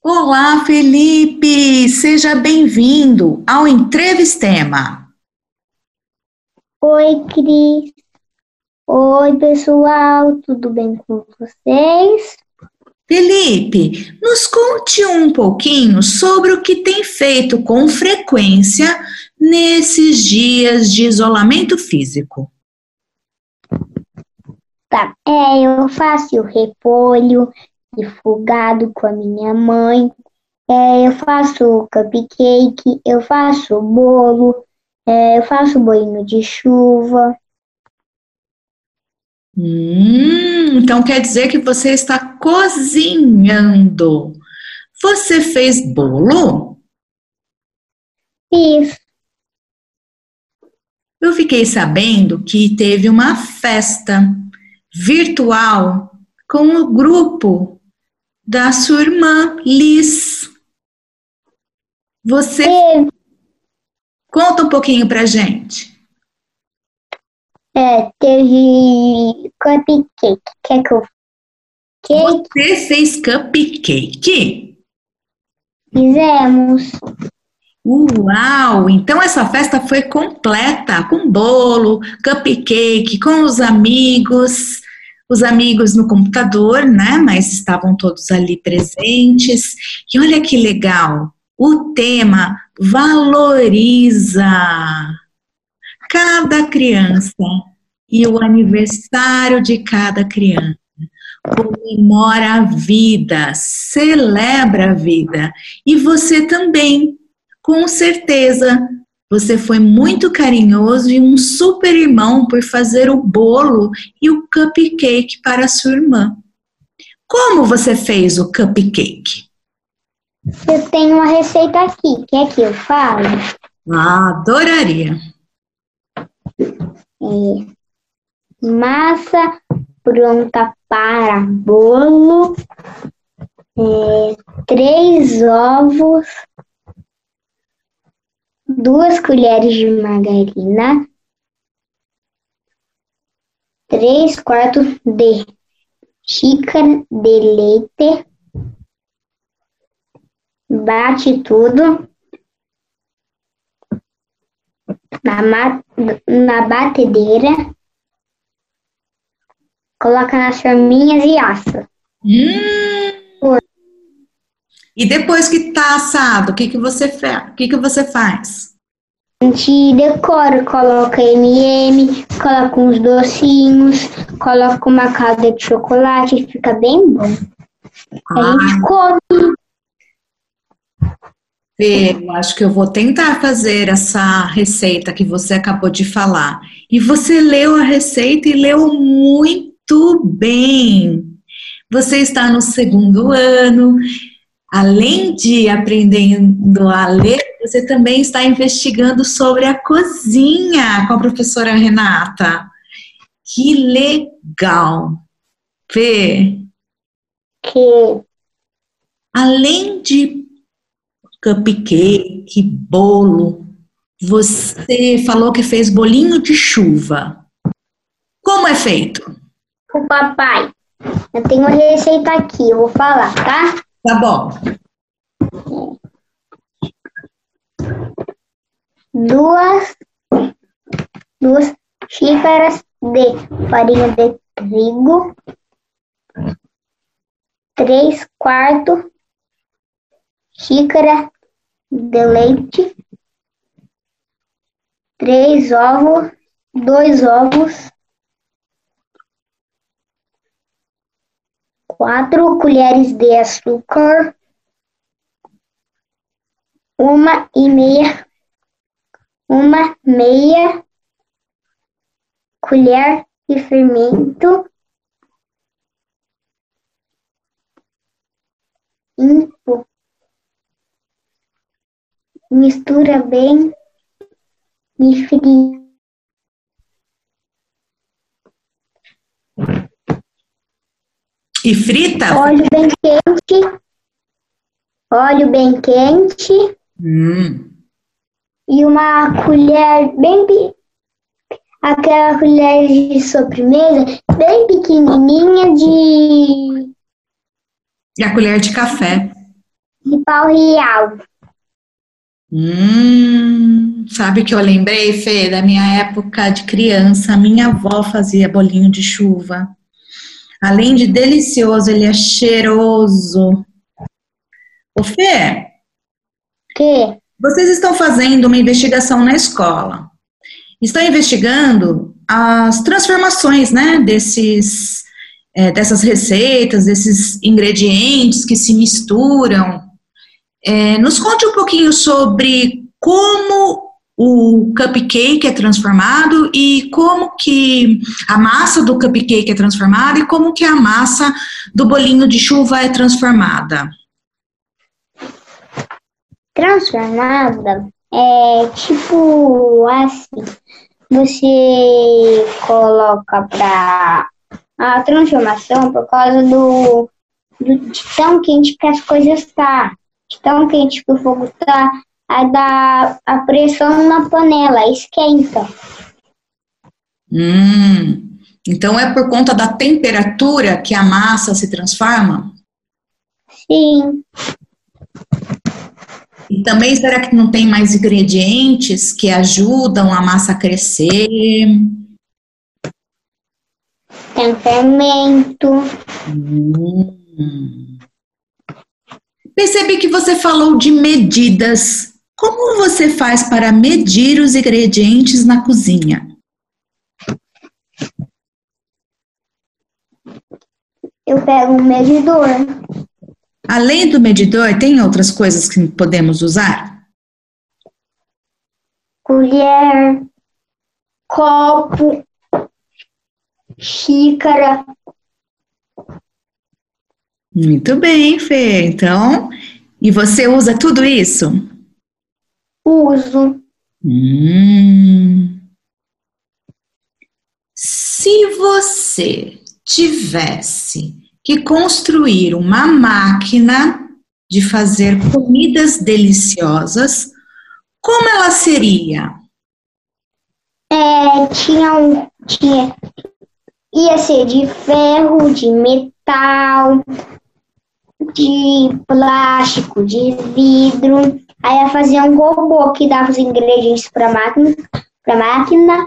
Speaker 13: Olá, Felipe! Seja bem-vindo ao Entrevistema.
Speaker 10: Oi, Cris. Oi, pessoal, tudo bem com vocês?
Speaker 13: Felipe, nos conte um pouquinho sobre o que tem feito com frequência nesses dias de isolamento físico.
Speaker 10: Tá, é, eu faço repolho refogado com a minha mãe, é, eu faço cupcake, eu faço bolo, é, eu faço bolinho de chuva.
Speaker 13: Hum, então quer dizer que você está cozinhando. Você fez bolo?
Speaker 10: Fiz.
Speaker 13: Eu fiquei sabendo que teve uma festa virtual com o grupo da sua irmã Liz. Você conta um pouquinho pra gente.
Speaker 10: É, teve cupcake. Quer que eu cake?
Speaker 13: Você fez cupcake?
Speaker 10: Fizemos.
Speaker 13: Uau! Então essa festa foi completa, com bolo, cupcake, com os amigos, os amigos no computador, né? Mas estavam todos ali presentes. E olha que legal! O tema valoriza cada criança e o aniversário de cada criança. Comemora a vida, celebra a vida. E você também, com certeza, você foi muito carinhoso e um super irmão por fazer o bolo e o cupcake para sua irmã. Como você fez o cupcake?
Speaker 10: Eu tenho uma receita aqui. Quer que eu fale?
Speaker 13: Ah, adoraria.
Speaker 10: É, massa pronta para bolo, é, três ovos, duas colheres de margarina, três quartos de xícara de leite, bate tudo na, na batedeira, coloca nas forminhas e assa.
Speaker 13: Hum. E depois que tá assado, o que que você faz? O que que você faz?
Speaker 10: A gente decora, coloca M&M, coloca uns docinhos, coloca uma calda de chocolate, fica bem bom. A
Speaker 13: Ah.
Speaker 10: gente come.
Speaker 13: Eu acho que eu vou tentar fazer essa receita que você acabou de falar. E você leu a receita e leu muito bem. Você está no segundo ano. Além de aprendendo a ler, você também está investigando sobre a cozinha com a professora Renata. Que legal! Fê,
Speaker 10: Que
Speaker 13: além de cupcake, bolo, você falou que fez bolinho de chuva. Como é feito?
Speaker 10: o papai, eu tenho uma receita aqui, eu vou falar, tá?
Speaker 13: Tá bom.
Speaker 10: duas, duas xícaras de farinha de trigo, três quartos xícara de leite, três ovos, dois ovos, quatro colheres de açúcar, uma e meia uma meia colher de fermento limpo. Mistura bem e fria.
Speaker 13: E frita?
Speaker 10: Óleo bem quente óleo bem quente
Speaker 13: Hum.
Speaker 10: e uma colher bem aquela colher de sobremesa bem pequenininha de,
Speaker 13: E a colher de café.
Speaker 10: de pau real.
Speaker 13: Hum, sabe que eu lembrei, Fê, da minha época de criança? Minha avó fazia bolinho de chuva. Além de delicioso, ele é cheiroso. Ô, Fê,
Speaker 10: Que?
Speaker 13: vocês estão fazendo uma investigação na escola. Estão investigando as transformações, né, desses, é, dessas receitas, desses ingredientes que se misturam. É, nos conte um pouquinho sobre como o cupcake é transformado e como que a massa do cupcake é transformada e como que a massa do bolinho de chuva é transformada.
Speaker 10: Transformada é tipo assim, você coloca pra a transformação por causa do, do de tão quente que as coisas tá, de tão quente que o fogo tá, aí dá a pressão na panela, esquenta.
Speaker 13: Hum, então é por conta da temperatura que a massa se transforma?
Speaker 10: Sim,
Speaker 13: E também será que não tem mais ingredientes que ajudam a massa a crescer?
Speaker 10: tem fermento.
Speaker 13: Hum. Percebi que você falou de medidas. Como você faz para medir os ingredientes na cozinha?
Speaker 10: Eu pego um medidor,
Speaker 13: Além do medidor, tem outras coisas que podemos usar?
Speaker 10: colher, copo, xícara.
Speaker 13: Muito bem, Fê. Então, e você usa tudo isso?
Speaker 10: Uso.
Speaker 13: Hum. Se você tivesse que construir uma máquina de fazer comidas deliciosas, como ela seria?
Speaker 10: É, tinha um. Tinha, ia ser de ferro, de metal, de plástico, de vidro. Aí ia fazer um robô que dava os ingredientes para máquina, pra máquina.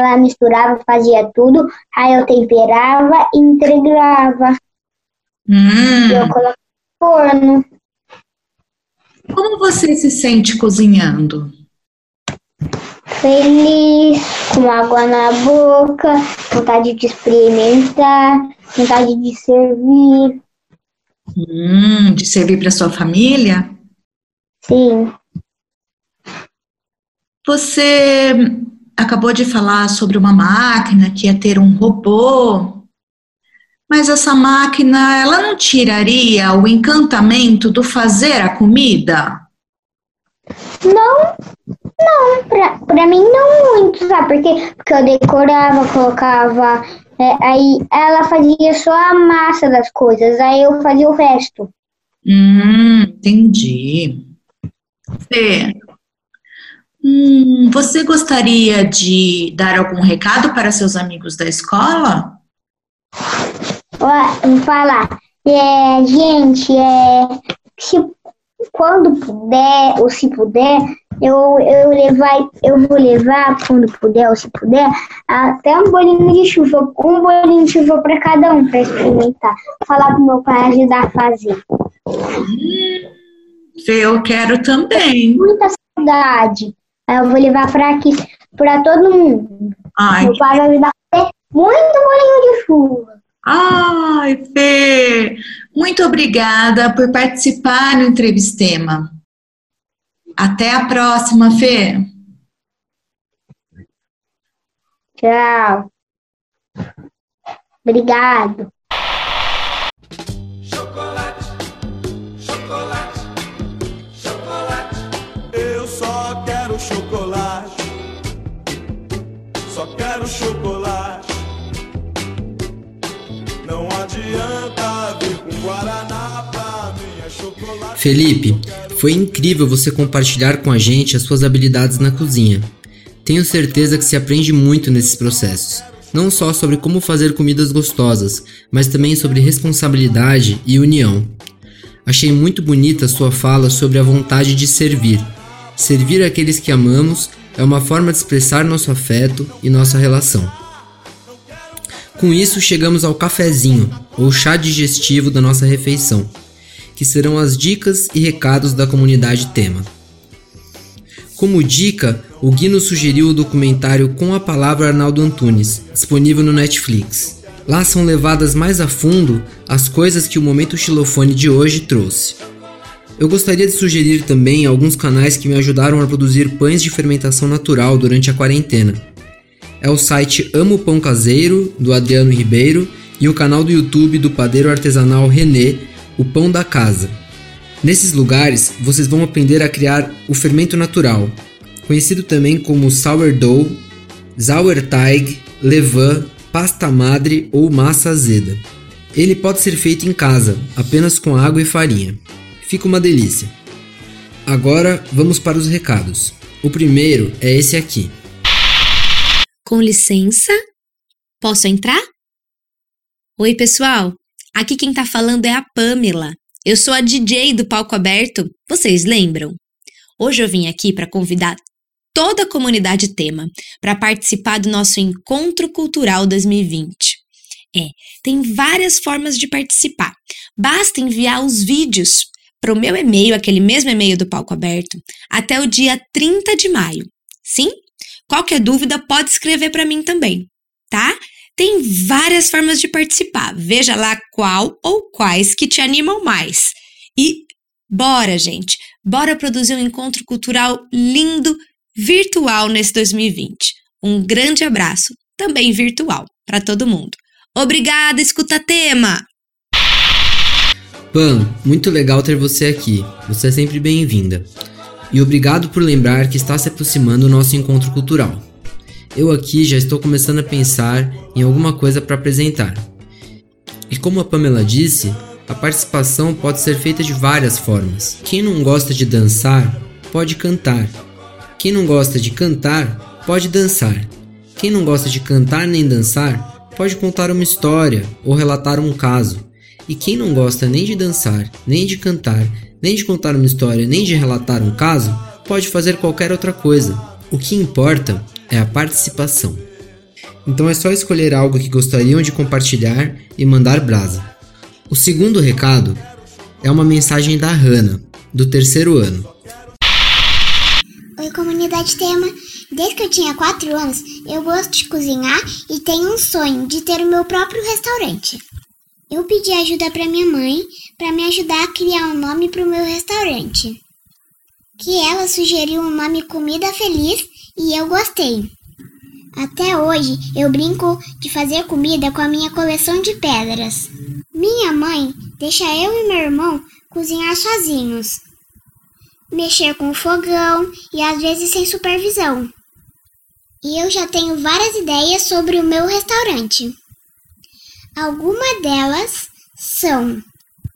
Speaker 10: Ela misturava, fazia tudo. Aí eu temperava e entregava.
Speaker 13: Hum,
Speaker 10: E eu colocava no forno.
Speaker 13: como você se sente cozinhando?
Speaker 10: Feliz, com água na boca, vontade de experimentar, vontade de servir.
Speaker 13: Hum, de servir para sua família?
Speaker 10: Sim.
Speaker 13: Você acabou de falar sobre uma máquina que ia ter um robô, mas essa máquina, ela não tiraria o encantamento do fazer a comida?
Speaker 10: Não, não, pra, pra mim não muito, sabe? Porque, porque eu decorava, colocava. é, aí ela fazia só a massa das coisas, aí eu fazia o resto.
Speaker 13: Hum, entendi. Fê, hum, você gostaria de dar algum recado para seus amigos da escola?
Speaker 10: Vou falar. É, gente, é, se, quando puder, ou se puder, eu, eu, levar, eu vou levar, quando puder, ou se puder, até um bolinho de chuva, um bolinho de chuva para cada um, para experimentar. Falar pro meu pai ajudar a fazer.
Speaker 13: Fê, eu quero também.
Speaker 10: Muita saudade. Aí eu vou levar para aqui, para todo mundo.
Speaker 13: Ai,
Speaker 10: Meu pai vai a fazer muito bolinho de chuva.
Speaker 13: Ai, Fê, muito obrigada por participar no Entrevistema. Até a próxima, Fê.
Speaker 10: Tchau. Obrigado.
Speaker 1: Felipe, foi incrível você compartilhar com a gente as suas habilidades na cozinha. Tenho certeza que se aprende muito nesses processos, não só sobre como fazer comidas gostosas, mas também sobre responsabilidade e união. Achei muito bonita a sua fala sobre a vontade de servir. Servir aqueles que amamos é uma forma de expressar nosso afeto e nossa relação. Com isso, chegamos ao cafezinho, ou chá digestivo da nossa refeição, que serão as dicas e recados da comunidade tema. Como dica, o Guino sugeriu o documentário Com a Palavra Arnaldo Antunes, disponível no Netflix. Lá são levadas mais a fundo as coisas que o momento xilofone de hoje trouxe. Eu gostaria de sugerir também alguns canais que me ajudaram a produzir pães de fermentação natural durante a quarentena. É o site Amo Pão Caseiro, do Adriano Ribeiro, e o canal do YouTube do padeiro artesanal René, o Pão da Casa. Nesses lugares, vocês vão aprender a criar o fermento natural, conhecido também como sourdough, sauerteig, levain, pasta madre ou massa azeda. Ele pode ser feito em casa, apenas com água e farinha. Fica uma delícia. Agora vamos para os recados. O primeiro é esse aqui.
Speaker 2: Com licença, posso entrar? Oi, pessoal. Aqui quem tá falando é a Pamela. Eu sou a DJ do Palco Aberto. Vocês lembram? Hoje eu vim aqui para convidar toda a comunidade tema para participar do nosso Encontro Cultural 2020. É, tem várias formas de participar. Basta enviar os vídeos para o meu e-mail, aquele mesmo e-mail do Palco Aberto, até o dia 30 de maio. Sim? Qualquer dúvida pode escrever para mim também, tá? Tem várias formas de participar. Veja lá qual ou quais que te animam mais. E bora, gente! Bora produzir um encontro cultural lindo, virtual nesse 2020. Um grande abraço, também virtual, para todo mundo. Obrigada, escuta tema!
Speaker 1: Pan, muito legal ter você aqui. Você é sempre bem-vinda. E obrigado por lembrar que está se aproximando o nosso encontro cultural. Eu aqui já estou começando a pensar em alguma coisa para apresentar. E como a Pamela disse, a participação pode ser feita de várias formas. Quem não gosta de dançar, pode cantar. Quem não gosta de cantar, pode dançar. Quem não gosta de cantar nem dançar, pode contar uma história ou relatar um caso. E quem não gosta nem de dançar, nem de cantar, nem de contar uma história, nem de relatar um caso, pode fazer qualquer outra coisa. O que importa é a participação. Então é só escolher algo que gostariam de compartilhar e mandar brasa. O segundo recado é uma mensagem da Hannah, do terceiro ano.
Speaker 14: Oi, comunidade tema. Desde que eu tinha 4 anos, eu gosto de cozinhar e tenho um sonho de ter o meu próprio restaurante. Eu pedi ajuda para minha mãe para me ajudar a criar um nome para o meu restaurante. Que ela sugeriu o nome Comida Feliz e eu gostei. Até hoje eu brinco de fazer comida com a minha coleção de pedras. Minha mãe deixa eu e meu irmão cozinhar sozinhos, mexer com o fogão e às vezes sem supervisão. E eu já tenho várias ideias sobre o meu restaurante. Algumas delas são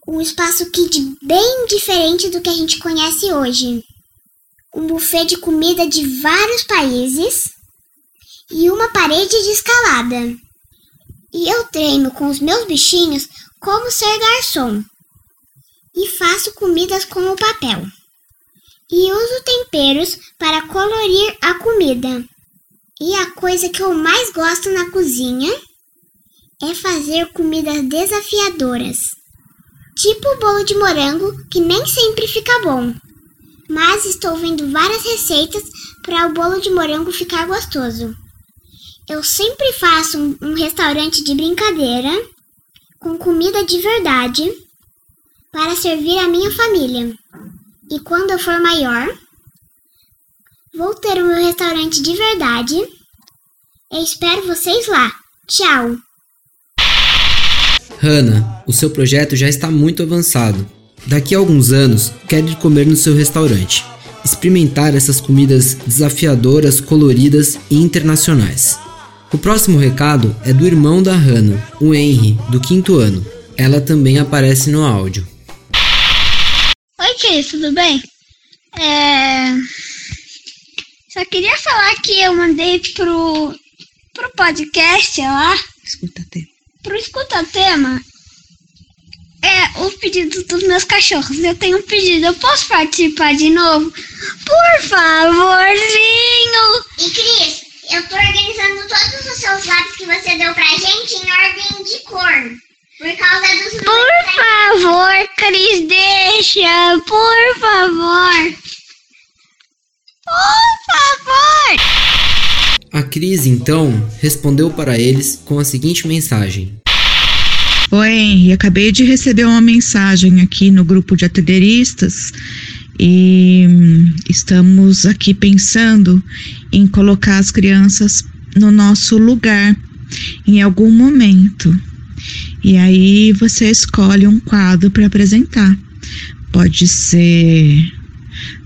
Speaker 14: um espaço kid bem diferente do que a gente conhece hoje, um buffet de comida de vários países e uma parede de escalada. E eu treino com os meus bichinhos como ser garçom. E faço comidas com o papel. E uso temperos para colorir a comida. E a coisa que eu mais gosto na cozinha é fazer comidas desafiadoras. Tipo o bolo de morango, que nem sempre fica bom. Mas estou vendo várias receitas para o bolo de morango ficar gostoso. Eu sempre faço um, um restaurante de brincadeira, com comida de verdade, para servir a minha família. E quando eu for maior, vou ter o meu restaurante de verdade. Eu espero vocês lá. Tchau!
Speaker 1: Hannah, o seu projeto já está muito avançado. Daqui a alguns anos, quero ir comer no seu restaurante, experimentar essas comidas desafiadoras, coloridas e internacionais. O próximo recado é do irmão da Hannah, o Henry, do quinto ano. Ela também aparece no áudio.
Speaker 14: Oi,
Speaker 15: Cris, tudo bem? É... Só queria falar que eu mandei pro, pro podcast lá.
Speaker 16: Escuta tema.
Speaker 15: Pro Escuta Tema. É, o pedido dos meus cachorros. Eu tenho um pedido. Eu posso participar de novo? Por favorzinho!
Speaker 14: E Cris, eu tô organizando todos os seus lápis que você deu pra gente em ordem de cor. Por causa dos.
Speaker 15: Por favor, Cris, deixa. Por favor. Por favor!
Speaker 1: A Cris então respondeu para eles com a seguinte mensagem:
Speaker 17: Oi, Henry, acabei de receber uma mensagem aqui no grupo de atelieristas e hum, estamos aqui pensando em colocar as crianças no nosso lugar em algum momento. E aí você escolhe um quadro para apresentar. Pode ser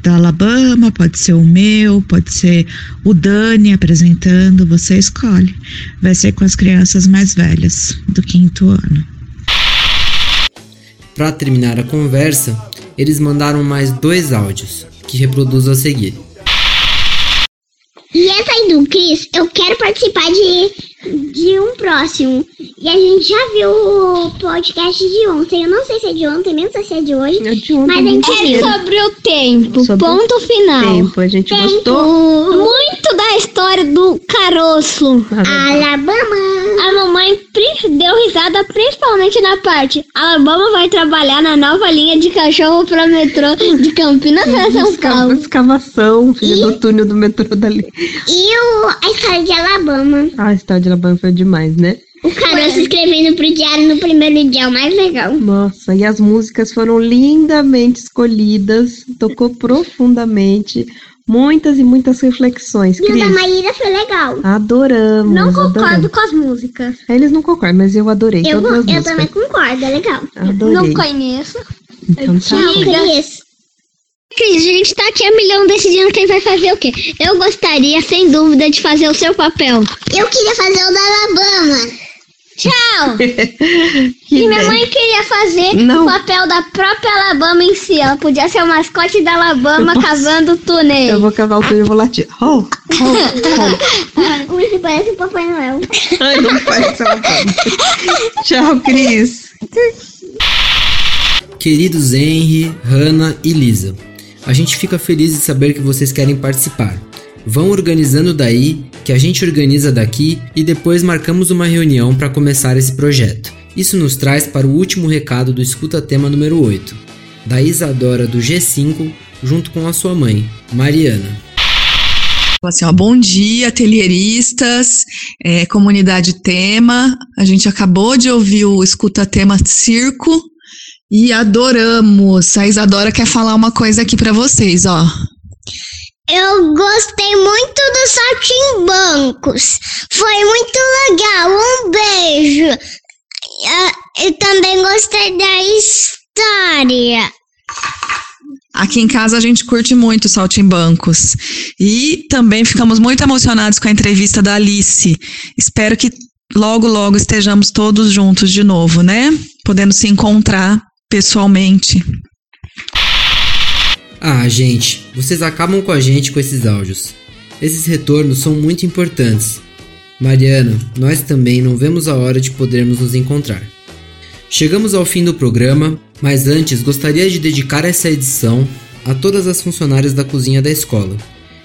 Speaker 17: da Alabama, pode ser o meu, pode ser o Dani apresentando, você escolhe. Vai ser com as crianças mais velhas do quinto ano.
Speaker 1: Para terminar a conversa, eles mandaram mais dois áudios, que reproduzo a seguir.
Speaker 14: E essa aí do Cris, eu quero participar de, de um próximo. E a gente já viu o podcast de ontem. Eu não sei se é de ontem, nem sei se é de hoje.
Speaker 16: É de ontem,
Speaker 14: mas a gente
Speaker 15: É
Speaker 14: viu.
Speaker 15: sobre o tempo.
Speaker 16: Sobre o
Speaker 15: ponto final.
Speaker 16: Tempo, a gente
Speaker 15: Tempo.
Speaker 16: gostou.
Speaker 15: Muito da história do caroço.
Speaker 14: Alabama.
Speaker 15: A mamãe deu risada principalmente na parte. Alabama vai trabalhar na nova linha de cachorro para metrô de Campinas para São Paulo.
Speaker 16: Escavação, filha do túnel do metrô dali.
Speaker 14: E o, a história de Alabama.
Speaker 16: Ah, a história de Alabama foi demais, né?
Speaker 14: O caroço escrevendo pro diário no primeiro dia, é o mais legal.
Speaker 16: Nossa, e as músicas foram lindamente escolhidas, tocou profundamente, muitas e muitas reflexões.
Speaker 14: E o da Maíra foi legal.
Speaker 16: adoramos.
Speaker 15: Não concordo
Speaker 16: adoramos.
Speaker 15: com as músicas.
Speaker 16: Eles não concordam, mas eu adorei
Speaker 14: Eu,
Speaker 16: todas as
Speaker 14: eu
Speaker 16: músicas.
Speaker 14: também concordo, é legal.
Speaker 16: Adorei.
Speaker 15: Não conheço.
Speaker 16: Então tá
Speaker 14: Tchau,
Speaker 16: bom.
Speaker 14: Cris.
Speaker 15: Cris, a gente tá aqui a milhão decidindo quem vai fazer o quê. Eu gostaria, sem dúvida, de fazer o seu papel.
Speaker 14: Eu queria fazer o da Alabama.
Speaker 15: Tchau!
Speaker 16: Que
Speaker 15: e minha mãe queria fazer
Speaker 16: Não.
Speaker 15: o papel da própria Alabama em si. Ela podia ser o mascote da Alabama cavando túnel.
Speaker 16: Eu vou cavar o túnel e vou latir. Oh, oh, oh.
Speaker 14: O parece o Papai Noel.
Speaker 16: Ai, não faz essa Tchau, Cris.
Speaker 1: Queridos Henry, Hannah e Lisa, a gente fica feliz de saber que vocês querem participar. Vão organizando daí, que a gente organiza daqui e depois marcamos uma reunião para começar esse projeto. Isso nos traz para o último recado do Escuta Tema número 8, da Isadora do G5, junto com a sua mãe, Mariana.
Speaker 18: Assim, ó, bom dia, atelieristas, é, comunidade tema. A gente acabou de ouvir o Escuta Tema Circo e adoramos. A Isadora quer falar uma coisa aqui pra vocês, ó.
Speaker 14: Eu gostei muito dos saltimbancos. Foi muito legal. Um beijo. Ah, Eu também gostei da história.
Speaker 18: Aqui em casa a gente curte muito Saltimbancos. E também ficamos muito emocionados com a entrevista da Alice. Espero que logo, logo estejamos todos juntos de novo, né? Podendo se encontrar pessoalmente.
Speaker 1: Ah, gente, vocês acabam com a gente com esses áudios. Esses retornos são muito importantes. Mariana, nós também não vemos a hora de podermos nos encontrar. Chegamos ao fim do programa, mas antes gostaria de dedicar essa edição a todas as funcionárias da cozinha da escola.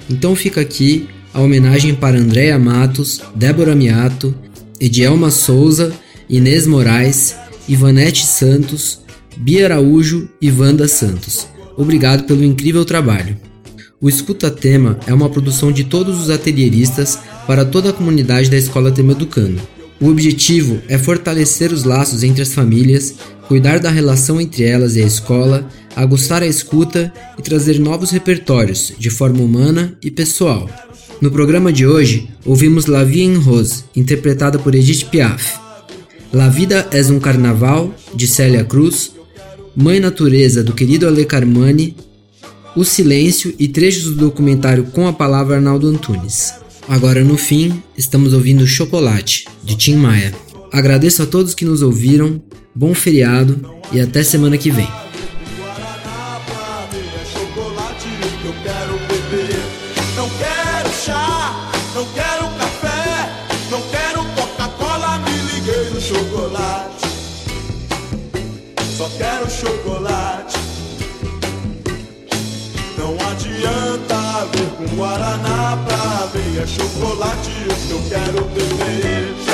Speaker 1: Então fica aqui a homenagem para Andréa Matos, Débora Miato, Edielma Souza, Inês Moraes, Ivanete Santos, Bia Araújo e Wanda Santos. Obrigado pelo incrível trabalho. O Escuta Tema é uma produção de todos os atelieristas para toda a comunidade da Escola Tema Educando. O objetivo é fortalecer os laços entre as famílias, cuidar da relação entre elas e a escola, aguçar a escuta e trazer novos repertórios de forma humana e pessoal. No programa de hoje, ouvimos La Vie en Rose, interpretada por Edith Piaf. La Vida es um Carnaval, de Célia Cruz, Mãe Natureza, do querido Ale Carmani, O Silêncio e trechos do documentário Com a Palavra Arnaldo Antunes. Agora no fim, estamos ouvindo Chocolate, de Tim Maia. Agradeço a todos que nos ouviram, bom feriado e até semana que vem.
Speaker 19: É chocolate, eu quero beber.